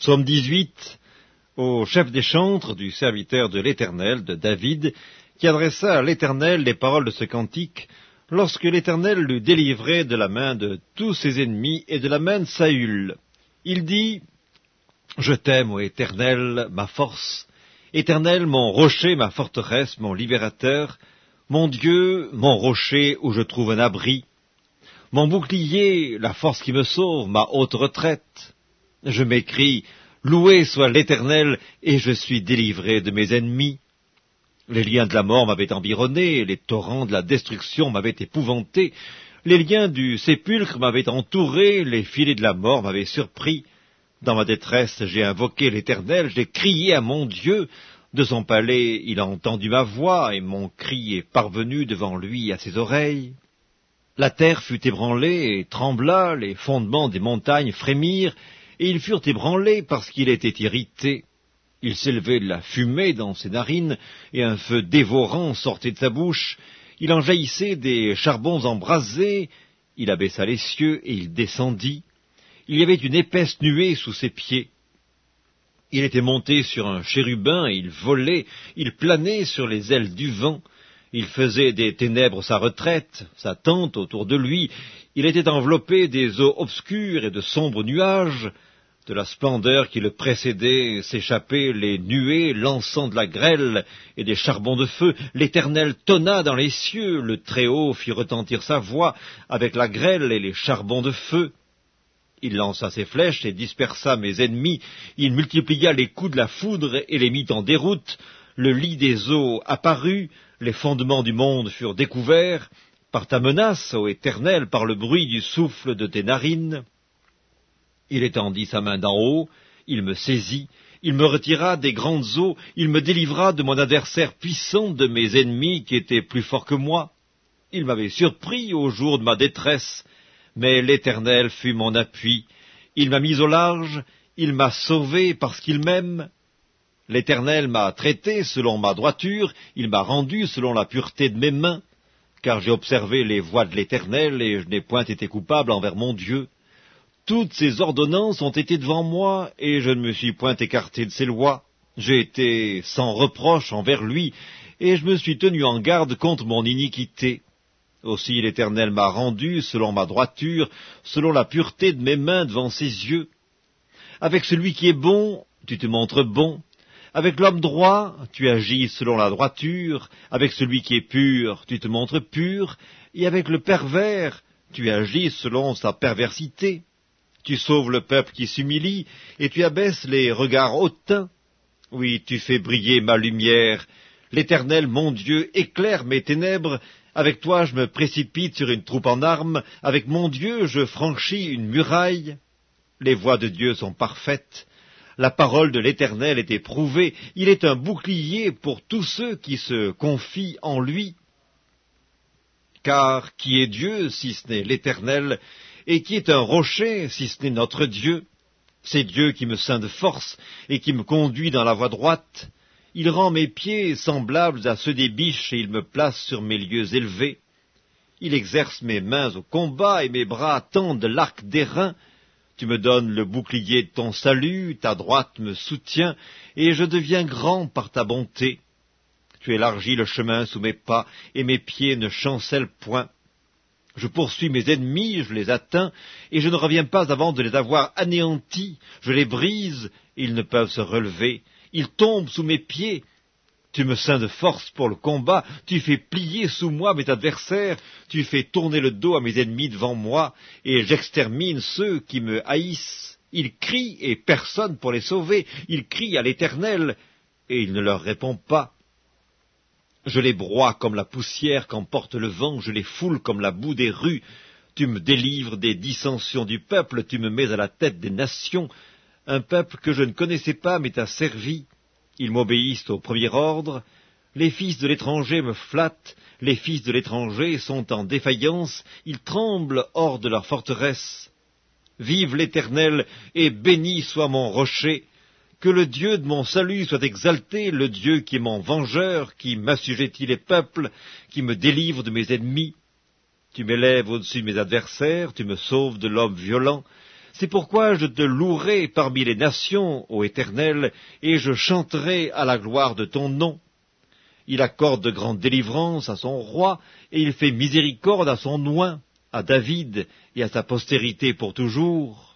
Psaume 18 au chef des chantres du serviteur de l'Éternel, de David, qui adressa à l'Éternel les paroles de ce cantique, lorsque l'Éternel l'eut délivré de la main de tous ses ennemis et de la main de Saül. Il dit, Je t'aime, ô Éternel, ma force, Éternel, mon rocher, ma forteresse, mon libérateur, mon Dieu, mon rocher où je trouve un abri, mon bouclier, la force qui me sauve, ma haute retraite. Je m'écris, Loué soit l'Éternel, et je suis délivré de mes ennemis. Les liens de la mort m'avaient environné, les torrents de la destruction m'avaient épouvanté, les liens du sépulcre m'avaient entouré, les filets de la mort m'avaient surpris. Dans ma détresse, j'ai invoqué l'Éternel, j'ai crié à mon Dieu. De son palais, il a entendu ma voix, et mon cri est parvenu devant lui à ses oreilles. La terre fut ébranlée et trembla, les fondements des montagnes frémirent, et ils furent ébranlés parce qu'il était irrité. Il s'élevait de la fumée dans ses narines, et un feu dévorant sortait de sa bouche. Il en jaillissait des charbons embrasés. Il abaissa les cieux, et il descendit. Il y avait une épaisse nuée sous ses pieds. Il était monté sur un chérubin, et il volait, il planait sur les ailes du vent. Il faisait des ténèbres sa retraite, sa tente autour de lui. Il était enveloppé des eaux obscures et de sombres nuages. De la splendeur qui le précédait s'échappaient les nuées lançant de la grêle et des charbons de feu. L'Éternel tonna dans les cieux, le Très-Haut fit retentir sa voix avec la grêle et les charbons de feu. Il lança ses flèches et dispersa mes ennemis, il multiplia les coups de la foudre et les mit en déroute, le lit des eaux apparut, les fondements du monde furent découverts, par ta menace, ô Éternel, par le bruit du souffle de tes narines. Il étendit sa main d'en haut, il me saisit, il me retira des grandes eaux, il me délivra de mon adversaire puissant, de mes ennemis qui étaient plus forts que moi. Il m'avait surpris au jour de ma détresse, mais l'Éternel fut mon appui. Il m'a mis au large, il m'a sauvé parce qu'il m'aime. L'Éternel m'a traité selon ma droiture, il m'a rendu selon la pureté de mes mains, car j'ai observé les voies de l'Éternel, et je n'ai point été coupable envers mon Dieu. Toutes ses ordonnances ont été devant moi, et je ne me suis point écarté de ses lois. J'ai été sans reproche envers lui, et je me suis tenu en garde contre mon iniquité. Aussi l'Éternel m'a rendu selon ma droiture, selon la pureté de mes mains devant ses yeux. Avec celui qui est bon, tu te montres bon. Avec l'homme droit, tu agis selon la droiture. Avec celui qui est pur, tu te montres pur. Et avec le pervers, tu agis selon sa perversité. Tu sauves le peuple qui s'humilie, et tu abaisses les regards hautains. Oui, tu fais briller ma lumière. L'Éternel, mon Dieu, éclaire mes ténèbres. Avec toi, je me précipite sur une troupe en armes. Avec mon Dieu, je franchis une muraille. Les voies de Dieu sont parfaites. La parole de l'Éternel est éprouvée. Il est un bouclier pour tous ceux qui se confient en lui. Car qui est Dieu si ce n'est l'Éternel et qui est un rocher, si ce n'est notre Dieu C'est Dieu qui me ceint de force et qui me conduit dans la voie droite. Il rend mes pieds semblables à ceux des biches et il me place sur mes lieux élevés. Il exerce mes mains au combat et mes bras tendent l'arc d'airain. Tu me donnes le bouclier de ton salut, ta droite me soutient, et je deviens grand par ta bonté. Tu élargis le chemin sous mes pas, et mes pieds ne chancellent point. Je poursuis mes ennemis, je les atteins, et je ne reviens pas avant de les avoir anéantis. Je les brise, ils ne peuvent se relever. Ils tombent sous mes pieds. Tu me ceins de force pour le combat, tu fais plier sous moi mes adversaires, tu fais tourner le dos à mes ennemis devant moi, et j'extermine ceux qui me haïssent. Ils crient, et personne pour les sauver. Ils crient à l'Éternel, et il ne leur répond pas. Je les broie comme la poussière qu'emporte le vent, je les foule comme la boue des rues. Tu me délivres des dissensions du peuple, tu me mets à la tête des nations. Un peuple que je ne connaissais pas m'est asservi. Ils m'obéissent au premier ordre. Les fils de l'étranger me flattent, les fils de l'étranger sont en défaillance, ils tremblent hors de leur forteresse. Vive l'Éternel, et béni soit mon rocher, que le Dieu de mon salut soit exalté, le Dieu qui est mon vengeur, qui m'assujettit les peuples, qui me délivre de mes ennemis. Tu m'élèves au-dessus de mes adversaires, tu me sauves de l'homme violent. C'est pourquoi je te louerai parmi les nations, ô Éternel, et je chanterai à la gloire de ton nom. Il accorde de grandes délivrances à son roi, et il fait miséricorde à son oint, à David et à sa postérité pour toujours.